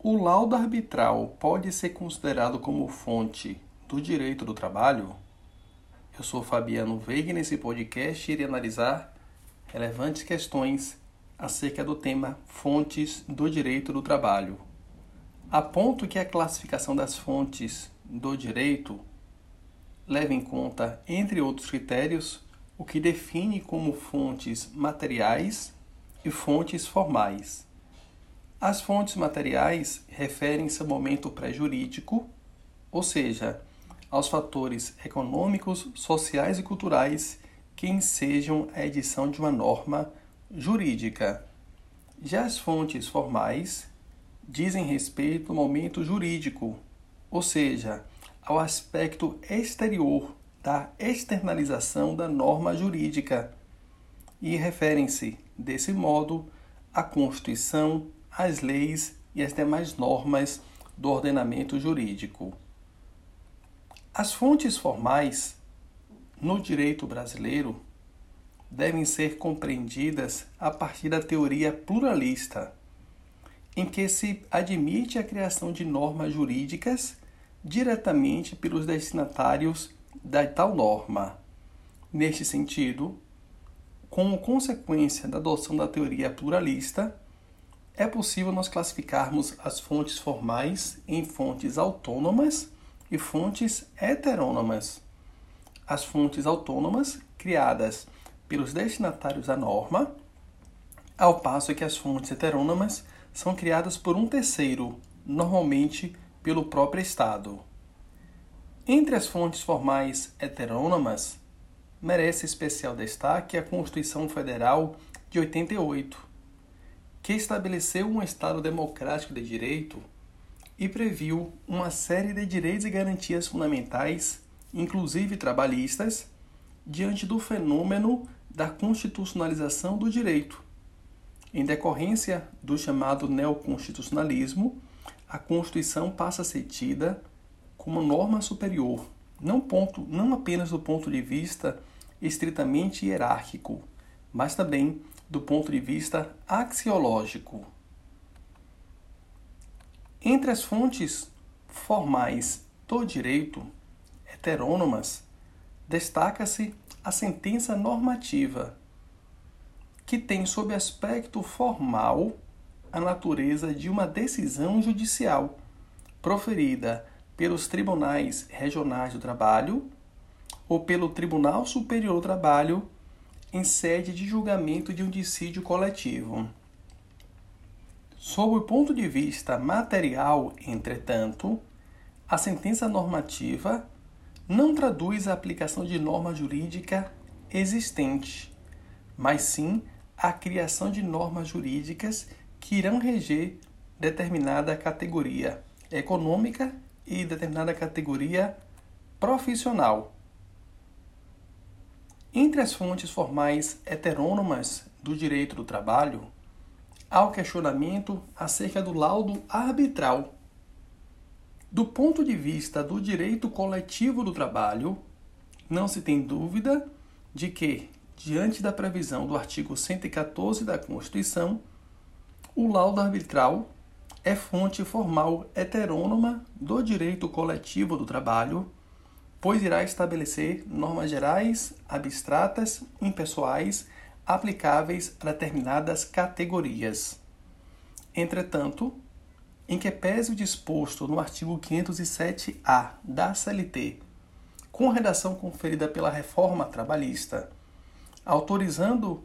O laudo arbitral pode ser considerado como fonte do direito do trabalho? Eu sou Fabiano Veiga e nesse podcast irei analisar relevantes questões acerca do tema fontes do direito do trabalho. Aponto que a classificação das fontes do direito leva em conta, entre outros critérios, o que define como fontes materiais e fontes formais. As fontes materiais referem-se ao momento pré-jurídico, ou seja, aos fatores econômicos, sociais e culturais que ensejam a edição de uma norma jurídica. Já as fontes formais dizem respeito ao momento jurídico, ou seja, ao aspecto exterior da externalização da norma jurídica, e referem-se, desse modo, à Constituição, as leis e as demais normas do ordenamento jurídico. As fontes formais no direito brasileiro devem ser compreendidas a partir da teoria pluralista, em que se admite a criação de normas jurídicas diretamente pelos destinatários da tal norma. Neste sentido, como consequência da adoção da teoria pluralista, é possível nós classificarmos as fontes formais em fontes autônomas e fontes heterônomas. As fontes autônomas, criadas pelos destinatários da norma, ao passo que as fontes heterônomas são criadas por um terceiro, normalmente pelo próprio Estado. Entre as fontes formais heterônomas, merece especial destaque a Constituição Federal de 88, que estabeleceu um Estado democrático de direito e previu uma série de direitos e garantias fundamentais, inclusive trabalhistas, diante do fenômeno da constitucionalização do direito. Em decorrência do chamado neoconstitucionalismo, a Constituição passa a ser tida como norma superior, não, ponto, não apenas do ponto de vista estritamente hierárquico, mas também do ponto de vista axiológico. Entre as fontes formais do direito heterônomas, destaca-se a sentença normativa, que tem sob aspecto formal a natureza de uma decisão judicial proferida pelos tribunais regionais do trabalho ou pelo Tribunal Superior do Trabalho em sede de julgamento de um dissídio coletivo. Sob o ponto de vista material, entretanto, a sentença normativa não traduz a aplicação de norma jurídica existente, mas sim a criação de normas jurídicas que irão reger determinada categoria econômica e determinada categoria profissional entre as fontes formais heterônomas do direito do trabalho, há o questionamento acerca do laudo arbitral. Do ponto de vista do direito coletivo do trabalho, não se tem dúvida de que, diante da previsão do artigo 114 da Constituição, o laudo arbitral é fonte formal heterônoma do direito coletivo do trabalho pois irá estabelecer normas gerais, abstratas, impessoais, aplicáveis a determinadas categorias. Entretanto, em que pese o disposto no artigo 507-A da CLT, com redação conferida pela reforma trabalhista, autorizando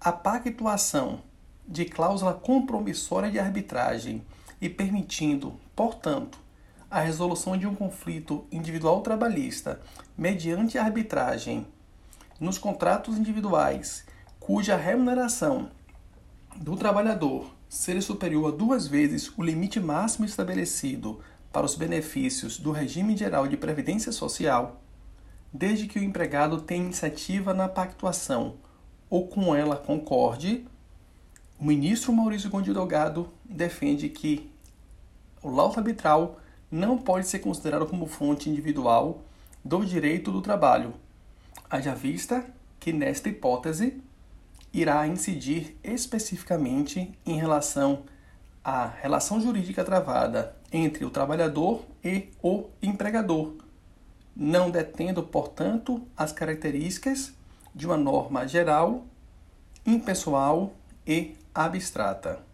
a pactuação de cláusula compromissória de arbitragem e permitindo, portanto, a resolução de um conflito individual trabalhista mediante arbitragem nos contratos individuais cuja remuneração do trabalhador seja superior a duas vezes o limite máximo estabelecido para os benefícios do regime geral de previdência social, desde que o empregado tenha iniciativa na pactuação ou com ela concorde, o ministro Maurício Gondim Delgado defende que o laudo arbitral não pode ser considerado como fonte individual do direito do trabalho, haja vista que, nesta hipótese, irá incidir especificamente em relação a relação jurídica travada entre o trabalhador e o empregador, não detendo, portanto, as características de uma norma geral, impessoal e abstrata.